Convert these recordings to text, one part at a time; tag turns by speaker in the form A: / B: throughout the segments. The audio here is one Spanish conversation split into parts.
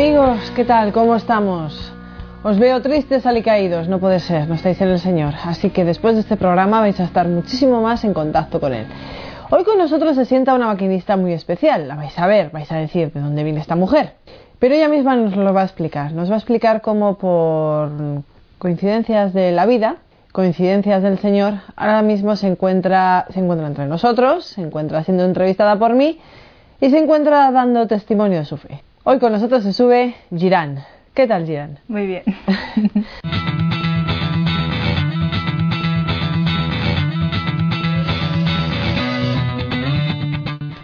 A: Amigos, ¿qué tal? ¿Cómo estamos? Os veo tristes, alicaídos, no puede ser, no estáis en el Señor. Así que después de este programa vais a estar muchísimo más en contacto con Él. Hoy con nosotros se sienta una maquinista muy especial. La vais a ver, vais a decir de dónde viene esta mujer. Pero ella misma nos lo va a explicar. Nos va a explicar cómo por coincidencias de la vida, coincidencias del Señor, ahora mismo se encuentra, entre nosotros, se encuentra siendo entrevistada por mí y se encuentra dando testimonio de su fe. Hoy con nosotros se sube Girán. ¿Qué tal, Girán?
B: Muy bien.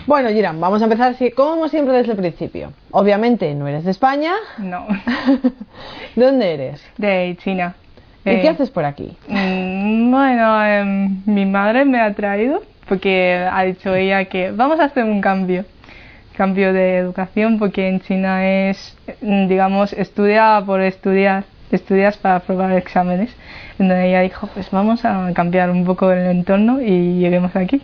A: Bueno, Girán, vamos a empezar así, como siempre desde el principio. Obviamente no eres de España.
B: No.
A: ¿De dónde eres?
B: De China.
A: ¿Y
B: Eh,
A: qué haces por aquí?
B: mm, Bueno, em, mi madre me ha traído porque ha dicho ella que vamos a hacer un cambio. Cambio de educación porque en China es, mm, digamos, estudia por estudiar. Estudias para aprobar exámenes. Entonces ella dijo, pues vamos a cambiar un poco el entorno y lleguemos aquí.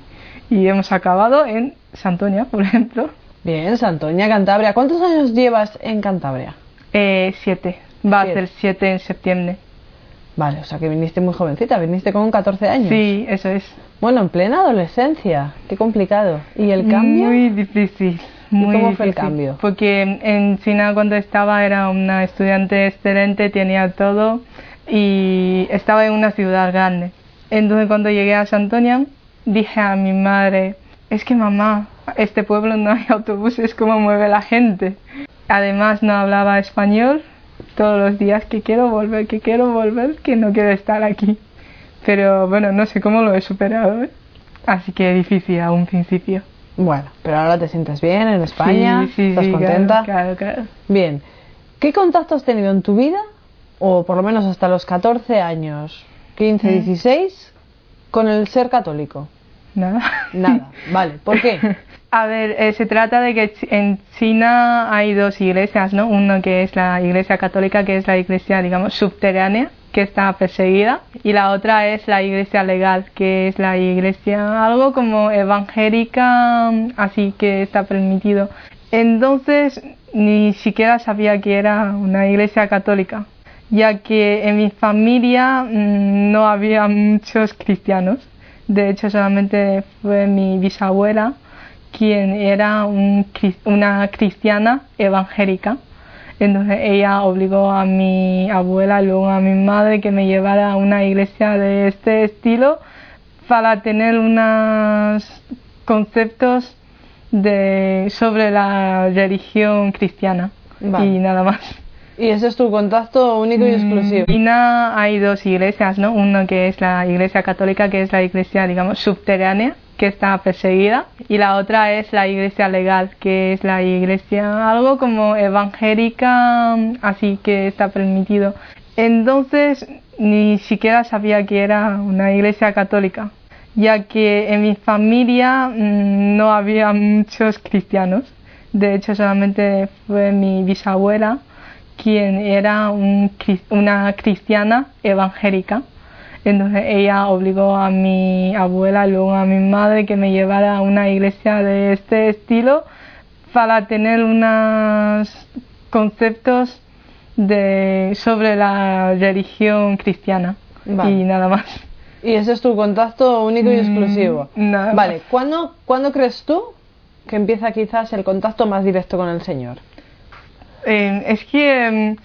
B: Y hemos acabado en Santoña, por ejemplo.
A: Bien, Santoña, Cantabria. ¿Cuántos años llevas en Cantabria?
B: Eh, siete. Va
A: Siete.
B: a ser siete en septiembre.
A: Vale, o sea que viniste muy jovencita, viniste con 14 años.
B: Sí, eso es.
A: Bueno, en plena adolescencia, qué complicado. ¿Y el cambio?
B: Muy difícil.
A: ¿Y
B: Muy
A: cómo fue el cambio?
B: Porque en China cuando estaba era una estudiante excelente, tenía todo y estaba en una ciudad grande. Entonces cuando llegué a Santoña dije a mi madre, es que mamá, este pueblo no hay autobuses, ¿cómo mueve la gente? Además no hablaba español todos los días que quiero volver, que quiero volver, que no quiero estar aquí. Pero bueno, no sé cómo lo he superado. ¿eh? Así que difícil a un principio.
A: Bueno, pero ahora te sientes bien en España,
B: Sí, sí,
A: estás
B: sí, claro,
A: contenta.
B: Claro, claro.
A: Bien, ¿qué contacto has tenido en tu vida, o por lo menos hasta los 14 años, 15,
B: Mm.
A: 16, con el ser católico?
B: Nada.
A: Nada, vale, ¿por qué?
B: A ver, eh, se trata de que en China hay dos iglesias, ¿no? Uno que es la iglesia católica, que es la iglesia, digamos, subterránea, que está perseguida, y la otra es la iglesia legal, que es la iglesia algo como evangélica, así que está permitido. Entonces, ni siquiera sabía que era una iglesia católica, ya que en mi familia mm, no había muchos cristianos. De hecho, solamente fue mi bisabuela quien era un una cristiana evangélica. Entonces ella obligó a mi abuela y luego a mi madre que me llevara a una iglesia de este estilo para tener unos conceptos de, sobre la religión cristiana
A: Vale.
B: y nada más.
A: Y ese es tu contacto único y exclusivo.
B: En China hay dos iglesias, ¿no? Una que es la iglesia católica, que es la iglesia, digamos, subterránea, que está perseguida, y la otra es la iglesia legal, que es la iglesia algo como evangélica, así que está permitido. Entonces, ni siquiera sabía que era una iglesia católica, ya que en mi familia mm, no había muchos cristianos. De hecho, solamente fue mi bisabuela quien era un una cristiana evangélica. Entonces ella obligó a mi abuela y luego a mi madre que me llevara a una iglesia de este estilo para tener unos conceptos de, sobre la religión cristiana
A: Vale.
B: y nada más.
A: Y ese es tu contacto único y
B: Mm,
A: exclusivo.
B: nada
A: Vale,
B: más.
A: ¿cuándo, ¿cuándo crees tú que empieza quizás el contacto más directo con el Señor?
B: Es que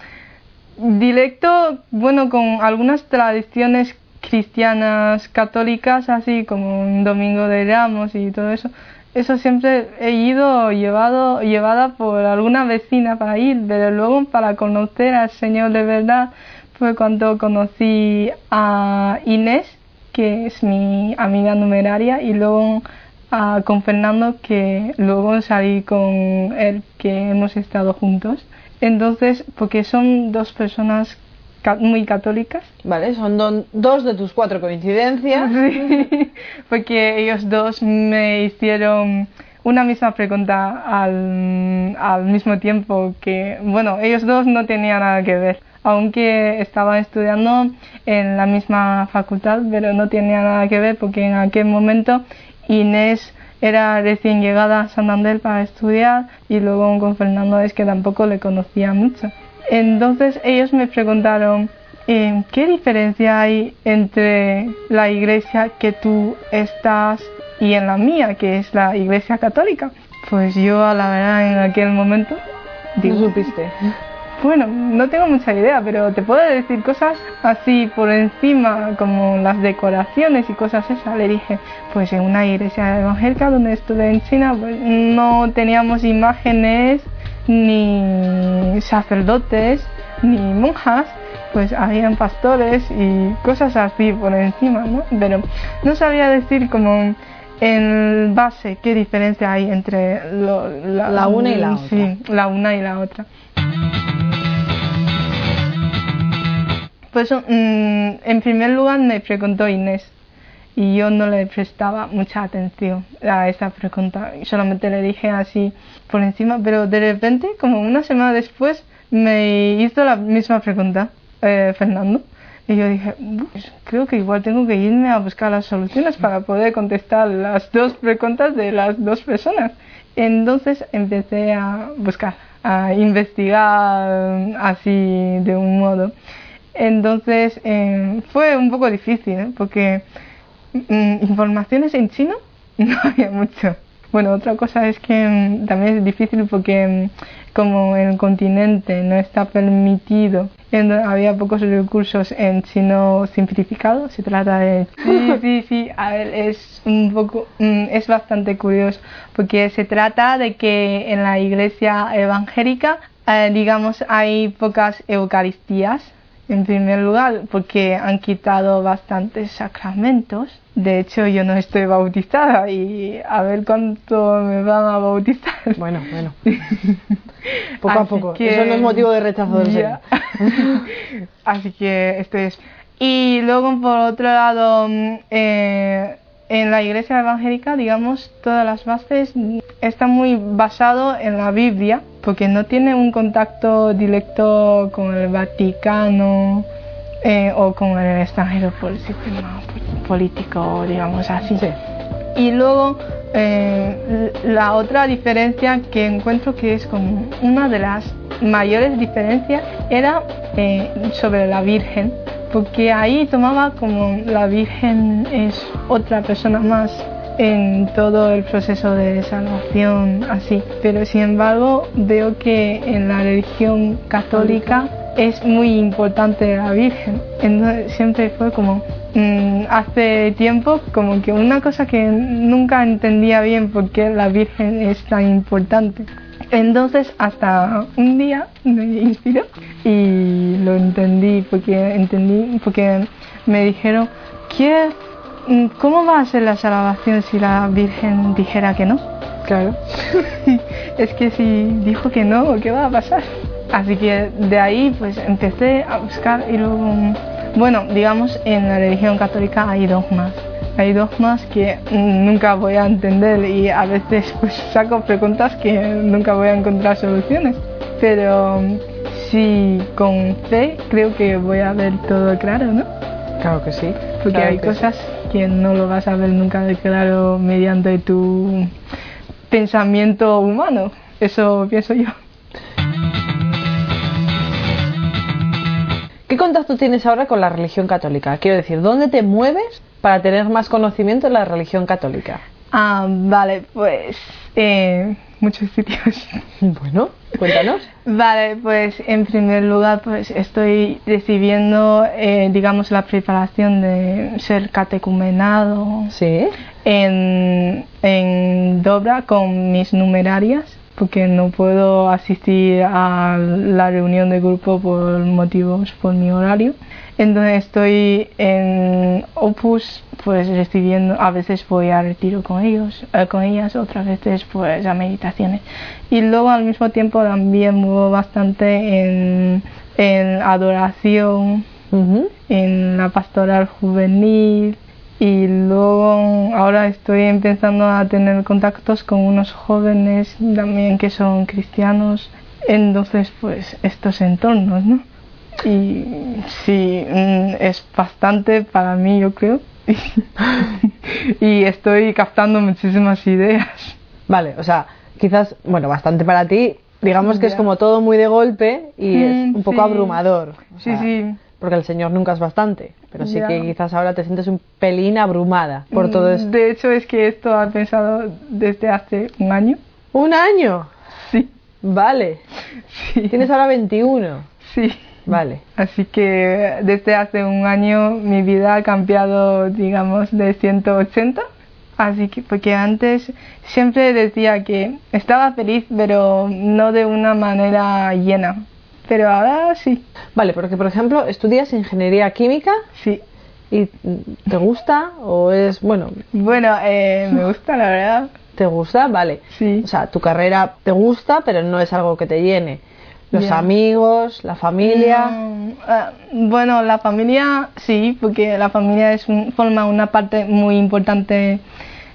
B: mm, directo, bueno, con algunas tradiciones cristianas católicas, así como un domingo de ramos y todo eso, eso siempre he ido llevado, llevada por alguna vecina para ir, pero luego para conocer al Señor de verdad fue cuando conocí a Inés, que es mi amiga numeraria, y luego a- con Fernando, que luego salí con él, que hemos estado juntos. Entonces, porque son dos personas ca- muy católicas,
A: Vale, son dos de tus cuatro coincidencias.
B: Sí, porque ellos dos me hicieron una misma pregunta al, al mismo tiempo que, bueno, ellos dos no tenían nada que ver, aunque estaban estudiando en la misma facultad, pero no tenía nada que ver porque en aquel momento Inés era recién llegada a Santander para estudiar y luego con Fernando es que tampoco le conocía mucho. Entonces ellos me preguntaron, eh, ¿qué diferencia hay entre la iglesia que tú estás y en la mía, que es la iglesia católica? Pues yo, a la verdad, en aquel momento...
A: Digo, ¿No supiste?
B: Bueno, no tengo mucha idea, pero te puedo decir cosas así por encima, como las decoraciones y cosas esas. Le dije, pues en una iglesia evangélica donde estuve en China, pues no teníamos imágenes ni sacerdotes ni monjas, pues habían pastores y cosas así por encima, ¿no? Pero no sabía decir como en base qué diferencia hay entre
A: la, una y la otra.
B: Sí, la una y la otra. Pues en primer lugar me preguntó Inés y yo no le prestaba mucha atención a esa pregunta. Solamente le dije así por encima, pero de repente, como una semana después, me hizo la misma pregunta, eh, Fernando. Y yo dije, pues creo que igual tengo que irme a buscar las soluciones para poder contestar las dos preguntas de las dos personas. Entonces empecé a buscar, a investigar así de un modo. Entonces eh, fue un poco difícil, ¿eh? porque mm, informaciones en chino no había mucho. Bueno, otra cosa es que mm, también es difícil porque mm, como el continente no está permitido, había pocos recursos en chino simplificado, se trata de... Sí, sí, sí, a ver, es un poco, es bastante curioso porque se trata de que en la iglesia evangélica, eh, digamos, hay pocas eucaristías en primer lugar, porque han quitado bastantes sacramentos. De hecho, yo no estoy bautizada y a ver cuánto me van a bautizar.
A: Bueno, bueno. poco a poco. Eso no es motivo de rechazo del Señor.
B: Así que esto es. Y luego, por otro lado, mm, eh, en la iglesia evangélica, digamos, todas las bases están muy basado en la Biblia, porque no tiene un contacto directo con el Vaticano eh, o con el extranjero por el sistema político, digamos así. Y luego eh, la otra diferencia que encuentro que es como una de las mayores diferencias era eh, sobre la Virgen porque ahí tomaba como la Virgen es otra persona más en todo el proceso de salvación, así. Pero sin embargo veo que en la religión católica es muy importante la Virgen. Entonces siempre fue como mm, hace tiempo como que una cosa que nunca entendía bien por qué la Virgen es tan importante. Entonces hasta un día me inspiró y lo entendí porque entendí porque me dijeron ¿qué, ¿cómo va a ser la salvación si la Virgen dijera que no?
A: Claro.
B: es que si dijo que no, ¿qué va a pasar? Así que de ahí pues empecé a buscar y luego, bueno, digamos en la religión católica hay dos más hay dogmas que nunca voy a entender y a veces pues saco preguntas que nunca voy a encontrar soluciones. Pero sí, con fe creo que voy a ver todo claro, ¿no?
A: Claro que sí.
B: Porque hay cosas que no lo vas a ver nunca de claro mediante tu pensamiento humano. Eso pienso yo.
A: ¿Qué contacto tienes ahora con la religión católica? Quiero decir, ¿dónde te mueves para tener más conocimiento de la religión católica?
B: Ah, vale, pues eh, muchos sitios.
A: Bueno, cuéntanos.
B: vale, pues en primer lugar, pues estoy recibiendo, eh, digamos, la preparación de ser catecumenado.
A: Sí.
B: En, en Dobra con mis numerarias porque no puedo asistir a la reunión de grupo por motivos por mi horario. Entonces estoy en Opus pues recibiendo, a veces voy a retiro con ellos, eh, con ellas, otras veces pues a meditaciones. Y luego al mismo tiempo también muevo bastante en, en adoración, en la pastoral juvenil, y luego ahora estoy empezando a tener contactos con unos jóvenes también que son cristianos entonces pues estos entornos no y sí mm, es bastante para mí yo creo y estoy captando muchísimas ideas.
A: Vale, o sea, quizás, bueno, bastante para ti, digamos que es como todo muy de golpe y es
B: Mm,
A: un poco
B: sí.
A: abrumador. o
B: Sí, sí.
A: Porque el Señor nunca es bastante, pero sí
B: Ya.
A: que quizás ahora te sientes un pelín abrumada por todo
B: Mm,
A: esto.
B: De hecho, es que esto he pensado desde hace un año.
A: ¡Un año!
B: Sí,
A: Vale.
B: sí.
A: Tienes ahora 21.
B: Sí.
A: Vale.
B: Así que desde hace un año mi vida ha cambiado, digamos, de 180. Así que, porque antes siempre decía que estaba feliz, pero no de una manera llena. Pero ahora sí,
A: Vale, porque por ejemplo estudias ingeniería química
B: sí.
A: y ¿te gusta o es, bueno,
B: Bueno, eh, me gusta la verdad.
A: ¿te gusta? Vale.
B: Sí.
A: O sea, tu carrera te gusta, pero no es algo que te llene. Los amigos, la familia.
B: Mm, ah, bueno, la familia sí, porque la familia es un- forma una parte muy importante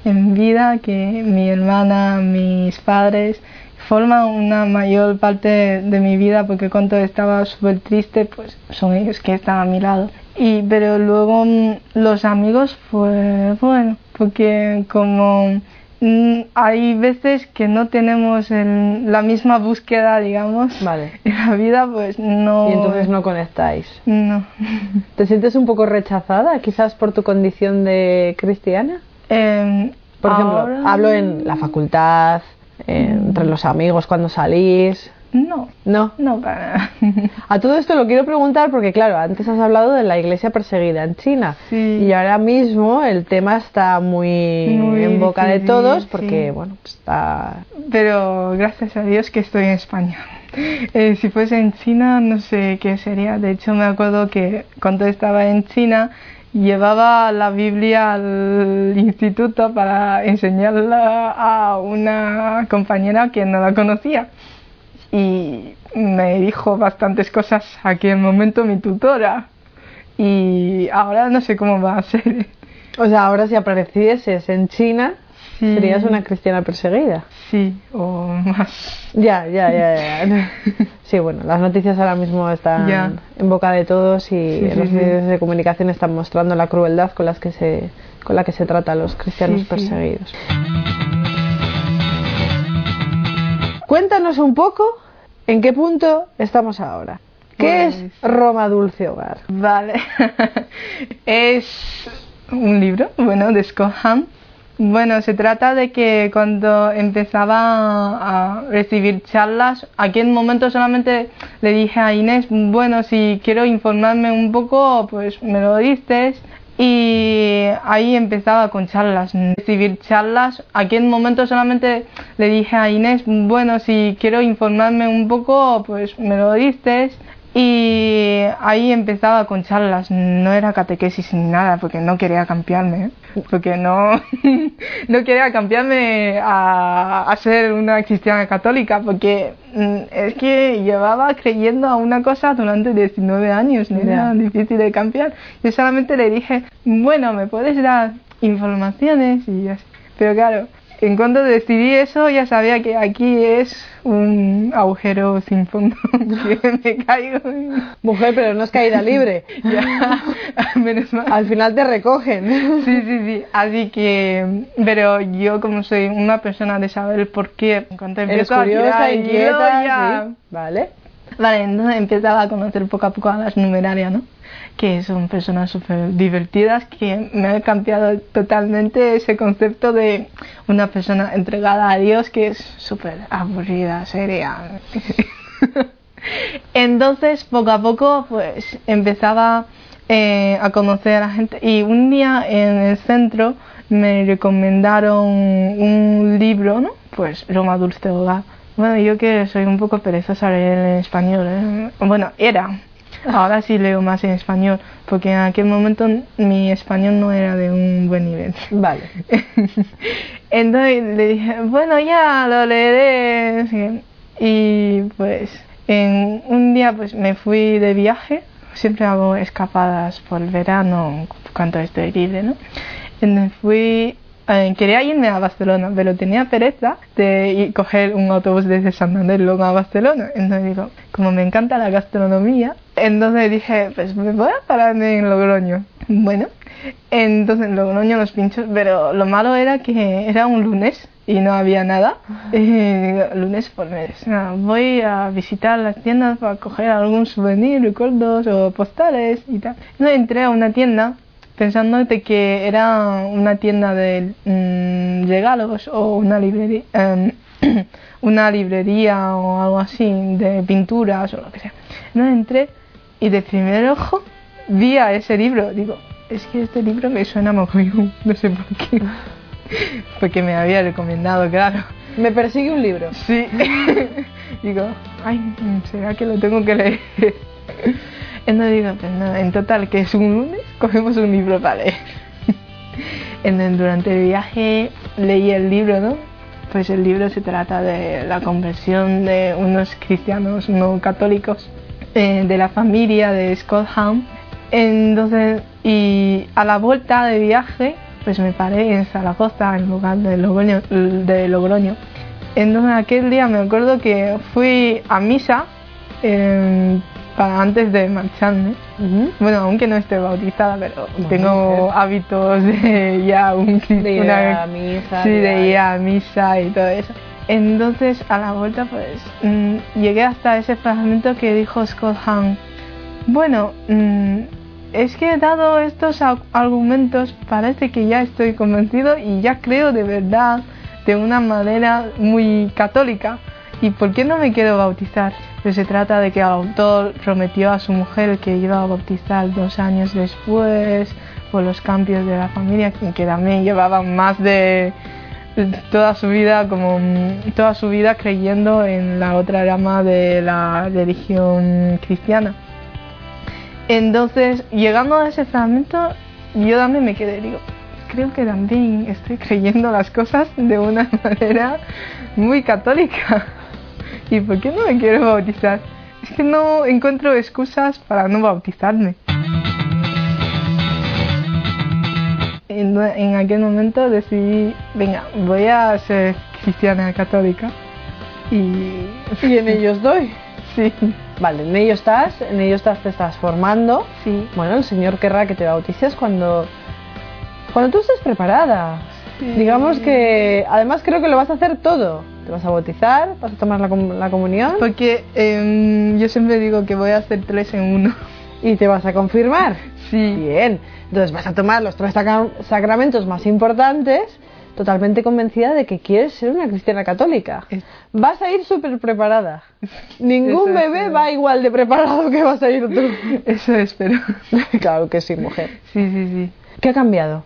B: en mi vida, que mi hermana, mis padres forman una mayor parte de mi vida porque cuando estaba súper triste, pues son ellos que están a mi lado. Y, pero luego mm, los amigos, pues bueno, porque como mm, hay veces que no tenemos el- la misma búsqueda, digamos,
A: Vale.
B: en la vida, pues no.
A: Y entonces no conectáis.
B: No.
A: ¿Te sientes un poco rechazada, quizás por tu condición de cristiana?
B: Em,
A: Por ejemplo,
B: ahora-
A: hablo en la facultad, en- entre los amigos cuando salís.
B: No,
A: No.
B: no para nada.
A: A todo esto lo quiero preguntar porque, claro, antes has hablado de la iglesia perseguida en China.
B: Sí.
A: Y ahora mismo el tema está muy,
B: Muy
A: en boca de todos
B: sí.
A: porque, bueno, está.
B: Pero gracias a Dios que estoy en España. Eh, si fuese en China, no sé qué sería. De hecho, me acuerdo que cuando estaba en China, llevaba la Biblia al instituto para enseñarla a una compañera que no la conocía. Y me dijo bastantes cosas aquel momento mi tutora. Y ahora no sé cómo va a ser.
A: O sea, ahora si aparecieses en China, Serías una cristiana perseguida.
B: Sí, o más.
A: Ya, ya, ya, ya. Sí, bueno, las noticias ahora mismo están
B: Ya.
A: en boca de todos y
B: Sí,
A: los
B: sí.
A: medios de comunicación están mostrando la crueldad con las que se con la que se trata a los cristianos perseguidos. Cuéntanos un poco en qué punto estamos ahora. ¿Qué
B: Pues-
A: es Roma Dulce Hogar?
B: Vale. es un libro, bueno, de Scott. Bueno, se trata de que cuando empezaba a recibir charlas, aquí en momento solamente le dije a Inés, bueno, si quiero informarme un poco, pues me lo diste. Y ahí empezaba con charlas, recibir charlas. Aquí en momento solamente le dije a Inés, bueno, si quiero informarme un poco, pues me lo diste. Y ahí empezaba con charlas, no era catequesis ni nada, porque no quería cambiarme, ¿eh? porque no, no quería cambiarme a, a ser una cristiana católica, porque mm, es que llevaba creyendo a una cosa durante 19 años, no era difícil de cambiar. Yo solamente le dije, bueno, ¿me puedes dar informaciones? Y así. Pero claro, en cuanto decidí eso, ya sabía que aquí es un agujero sin fondo, que me caigo
A: Mujer, pero no es caída libre.
B: ya, menos mal.
A: Al final te recogen.
B: Sí, sí, sí. Así que, pero yo como soy una persona de saber por qué, en cuanto
A: Eres
B: empiezo a tirar
A: curiosa,
B: hilo,
A: inquieta,
B: ya-
A: sí. Vale.
B: Vale, entonces empezaba a conocer poco a poco a las numerarias, ¿no? Que son personas súper divertidas que me han cambiado totalmente ese concepto de una persona entregada a Dios que es súper aburrida, seria. Entonces, poco a poco, pues empezaba eh, a conocer a la gente. Y un día en el centro me recomendaron un libro, ¿no? Pues Roma Dulce Hogar. Bueno, yo que soy un poco perezosa en español, ¿eh? Bueno, era. Ahora sí leo más en español, porque en aquel momento mi español no era de un buen nivel.
A: Vale.
B: Entonces le dije, bueno, ya lo leeré. sí. Y pues en un día pues me fui de viaje. Siempre hago escapadas por el verano cuando estoy libre, ¿no? Entonces fui, eh, quería irme a Barcelona, pero tenía pereza de ir, coger un autobús desde Santander luego a Barcelona. Entonces digo, como me encanta la gastronomía, entonces dije, pues me voy a parar en Logroño. Bueno, Entonces, Logroño los pinchos, pero lo malo era que era un lunes y no había nada. Eh, lunes por mes. Nada, voy a visitar las tiendas para coger algún souvenir, recuerdos o postales y tal. No entré a una tienda pensando de que era una tienda de mm, regalos o una librería, em, una librería o algo así de pinturas o lo que sea. No entré y de primer ojo vi a ese libro. Digo, es que este libro me suena mogollón, no sé por qué. Porque me había recomendado, claro.
A: Me persigue un libro.
B: Sí. digo, ay, ¿será que lo tengo que leer? Entonces digo, pues nada, en total, que es un lunes, cogemos un libro para leer. Entonces, durante el viaje leí el libro, ¿no? Pues el libro se trata de la conversión de unos cristianos no católicos eh, de la familia de Scott Ham. Entonces, y a la vuelta de viaje, pues me paré en Zaragoza, en lugar de Logroño. De Logroño. Entonces, aquel día me acuerdo que fui a misa eh, para antes de marcharme. Bueno, aunque no esté bautizada, pero tengo hábitos de ya un
A: de ir a misa,
B: sí,
A: de ir
B: a misa y todo eso. Entonces, a la vuelta, pues mm, llegué hasta ese fragmento que dijo Scott Hahn. Bueno, mm, es que dado estos argumentos, parece que ya estoy convencido y ya creo de verdad de una manera muy católica. ¿Y por qué no me quiero bautizar? Pues se trata de que el autor prometió a su mujer que iba a bautizar dos años después por los cambios de la familia, que también llevaba más de toda su vida como toda su vida creyendo en la otra rama de la religión cristiana. Entonces, llegando a ese fragmento, yo también me quedé, digo, creo que también estoy creyendo las cosas de una manera muy católica. ¿Y por qué no me quiero bautizar? Es que no encuentro excusas para no bautizarme. En, en aquel momento decidí, venga, voy a ser cristiana católica. Y,
A: Y en ellos doy.
B: sí,
A: Vale, en ello estás, en ello estás, te estás formando.
B: sí.
A: Bueno, el Señor querrá que te bautices cuando, cuando tú estés preparada.
B: Sí.
A: Digamos que, además creo que lo vas a hacer todo. Te vas a bautizar, vas a tomar la, com- la comunión
B: Porque em, yo siempre digo que voy a hacer tres en uno.
A: y te vas a confirmar.
B: Sí.
A: Bien, entonces vas a tomar los tres sacra- sacramentos más importantes, totalmente convencida de que quieres ser una cristiana católica. Vas a ir súper preparada. Ningún
B: Eso
A: bebé
B: espero.
A: va igual de preparado que vas a ir tú.
B: Eso espero.
A: claro que sí, mujer.
B: Sí, sí, sí.
A: ¿Qué ha cambiado?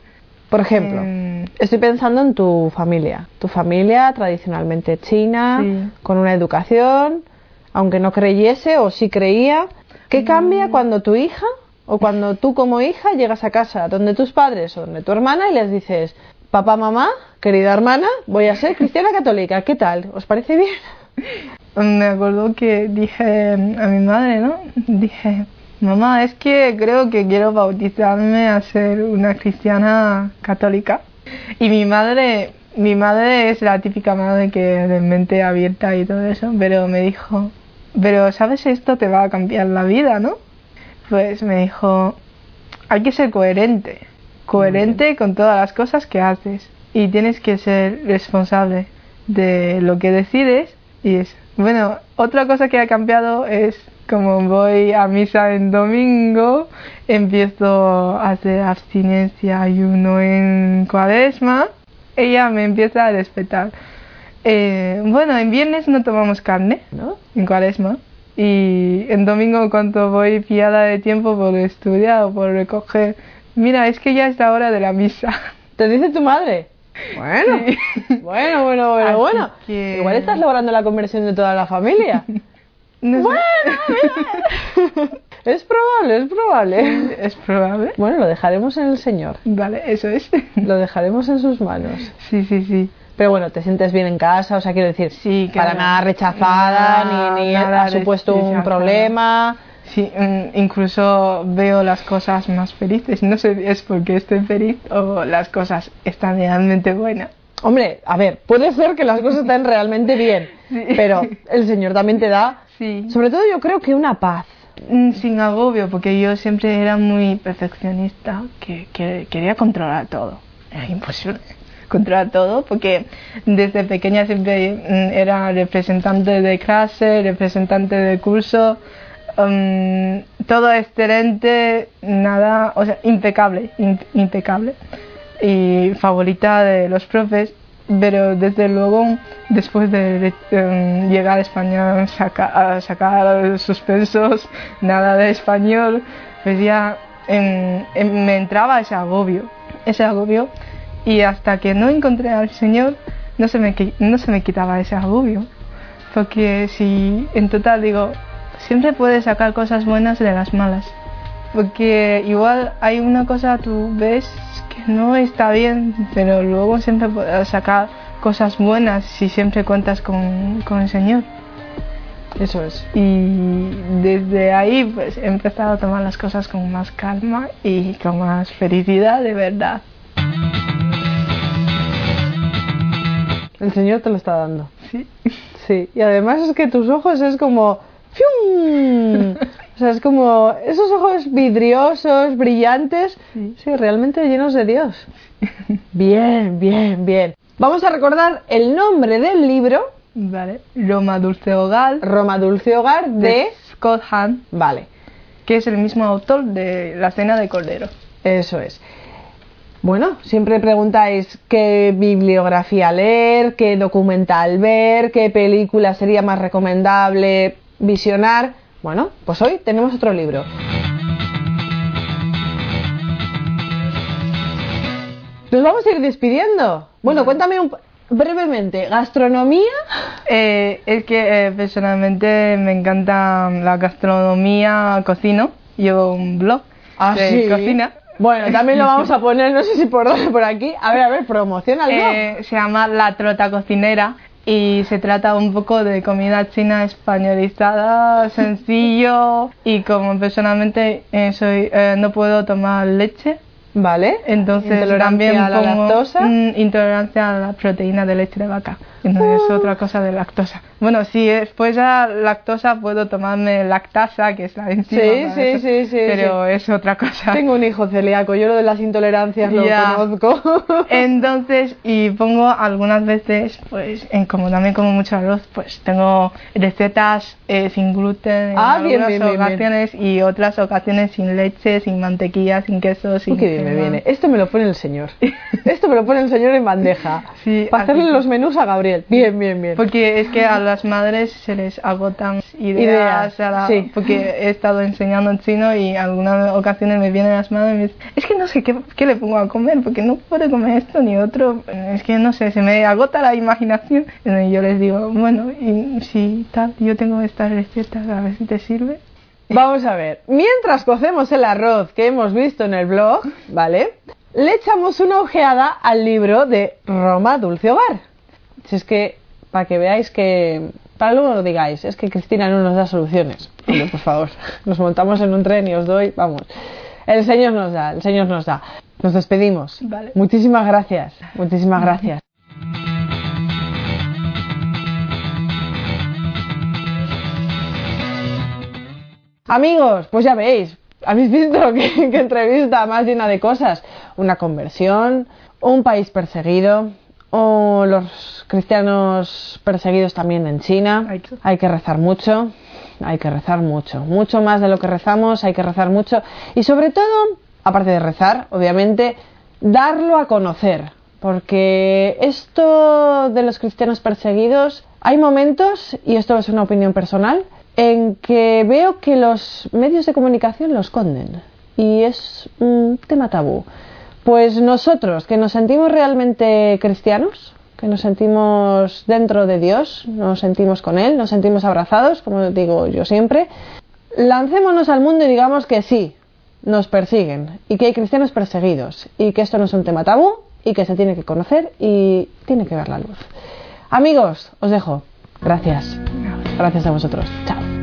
A: Por ejemplo,
B: Em,
A: estoy pensando en tu familia. Tu familia tradicionalmente china,
B: Sí.
A: con una educación, aunque no creyese o sí creía. ¿Qué
B: Mm.
A: cambia cuando tu hija o cuando tú como hija llegas a casa donde tus padres o donde tu hermana y les dices, papá, mamá, querida hermana, voy a ser cristiana católica, ¿qué tal? ¿Os parece bien?
B: me acuerdo que dije a mi madre, ¿no? Dije, mamá, es que creo que quiero bautizarme a ser una cristiana católica. Y mi madre, mi madre es la típica madre que de mente abierta y todo eso, pero me dijo, pero sabes esto te va a cambiar la vida, ¿no? Pues me dijo, hay que ser coherente, coherente con todas las cosas que haces y tienes que ser responsable de lo que decides y es bueno otra cosa que ha cambiado es como voy a misa en domingo empiezo a hacer abstinencia ayuno en cuaresma ella me empieza a respetar Eh, bueno en viernes no tomamos carne
A: ¿No?
B: en cuaresma y en domingo cuando voy pillada de tiempo por estudiar o por recoger mira es que ya es la hora de la misa
A: ¿Te dice tu madre? Bueno,
B: Sí.
A: bueno, bueno, bueno,
B: Así
A: bueno.
B: que-
A: Igual estás logrando la conversión de toda la familia.
B: No
A: bueno, es probable, es probable.
B: es probable
A: Bueno, lo dejaremos en el Señor.
B: vale eso es
A: Lo dejaremos en sus manos.
B: sí sí sí
A: Pero bueno, te sientes bien en casa, o sea, quiero decir,
B: Sí,
A: para
B: claro.
A: nada rechazada,
B: Nada,
A: ni, ni
B: nada
A: ha supuesto un problema.
B: Sí, mm, incluso veo las cosas más felices. No sé si es porque estoy feliz o las cosas están realmente buenas.
A: Hombre, a ver, puede ser que las cosas estén realmente bien,
B: Sí.
A: pero el Señor también te da,
B: Sí.
A: sobre todo yo creo que una paz,
B: mm, sin agobio, porque yo siempre era muy perfeccionista, que, que quería controlar todo. Era imposible controlar todo, porque desde pequeña siempre mm, era representante de clase, representante de curso, um, todo excelente, nada, o sea, impecable, impecable. Y favorita de los profes, pero desde luego, después de, um, llegar a España a sacar suspensos, nada de español, pues ya me entraba ese agobio, ese agobio y hasta que no encontré al Señor, no se me, no se me quitaba ese agobio. Porque si en total digo, siempre puedes sacar cosas buenas de las malas. Porque igual hay una cosa tú ves que no está bien, pero luego siempre puedes sacar cosas buenas si siempre cuentas con, con el Señor.
A: Eso es.
B: Y desde ahí pues he empezado a tomar las cosas con más calma y con más felicidad de verdad.
A: El Señor te lo está dando.
B: Sí.
A: Sí. Y además es que tus ojos es como... ¡fium! O sea, es como esos ojos vidriosos, brillantes, sí. realmente llenos de Dios. Bien, bien, bien. Vamos a recordar el nombre del libro.
B: Vale. Roma Dulce Hogar.
A: Roma Dulce Hogar de,
B: de Scott Hahn.
A: Vale.
B: Que es el mismo autor de La Cena de Cordero.
A: Eso es. Bueno, siempre preguntáis qué bibliografía leer, qué documental ver, qué película sería más recomendable visionar. Bueno, pues hoy tenemos otro libro. Nos vamos a ir despidiendo. Bueno, cuéntame un, brevemente, ¿gastronomía?
B: Eh, es que eh, personalmente me encanta la gastronomía, cocino, llevo un blog
A: ¿Ah,
B: de
A: sí?
B: cocina.
A: Bueno, también lo vamos a poner, no sé si por dónde, por aquí. A ver, a ver, promociona el blog.
B: Eh, se llama La Trota Cocinera y se trata un poco de comida china españolizada, sencillo y como personalmente eh, soy eh, no puedo tomar leche.
A: Vale.
B: Entonces también a la lactosa. Mm, intolerancia a la proteína de leche de vaca. No es otra cosa de lactosa. Bueno, si después a lactosa puedo tomarme lactasa, que es la enzima.
A: Sí, sí, sí, sí.
B: Pero es otra cosa.
A: Tengo un hijo celíaco, yo lo de las intolerancias lo conozco.
B: Entonces, y pongo algunas veces, pues, en, como también como mucho arroz, pues tengo recetas eh, sin gluten en
A: Ah, bien,
B: algunas
A: bien, bien, bien.
B: ocasiones y otras ocasiones sin leche, sin mantequilla, sin queso, sin
A: qué bien me viene. Esto me lo pone el señor. Esto me lo pone el señor en bandeja.
B: Sí,
A: Para hacerle los menús a Gabriel. Bien, bien, bien.
B: Porque es que a las madres se les agotan ideas,
A: Ideas,
B: a la-
A: sí.
B: porque he estado enseñando en chino y algunas ocasiones me vienen las madres y me dicen, es que no sé qué, qué le pongo a comer, porque no puedo comer esto ni otro, es que no sé, se me agota la imaginación. Y yo les digo, bueno, y si tal, yo tengo estas recetas, a ver si te sirve.
A: Vamos a ver. Mientras cocemos el arroz que hemos visto en el blog, ¿vale? Le echamos una ojeada al libro de Roma Dulce Hogar. Si es que, para que veáis que. Para luego lo digáis, es que Cristina no nos da soluciones. Hombre, por favor. Nos montamos en un tren y os doy, vamos. El Señor nos da, el Señor nos da. Nos despedimos.
B: Vale.
A: Muchísimas gracias. Muchísimas gracias. Amigos, pues ya veis, habéis visto que, que entrevista más llena de cosas. Una conversión, un país perseguido, o los cristianos perseguidos también en China. Hay que- rezar mucho, hay que rezar mucho, mucho más de lo que rezamos, hay que rezar mucho. Y sobre todo, aparte de rezar, obviamente, darlo a conocer. Porque esto de los cristianos perseguidos, hay momentos, y esto es una opinión personal, en que veo que los medios de comunicación lo esconden. Y es un tema tabú. Pues nosotros, que nos sentimos realmente cristianos, que nos sentimos dentro de Dios, nos sentimos con Él, nos sentimos abrazados, como digo yo siempre, lancémonos al mundo y digamos que sí, nos persiguen y que hay cristianos perseguidos y que esto no es un tema tabú y que se tiene que conocer y tiene que ver la luz. Amigos, os dejo. Gracias. Gracias a vosotros. Chao.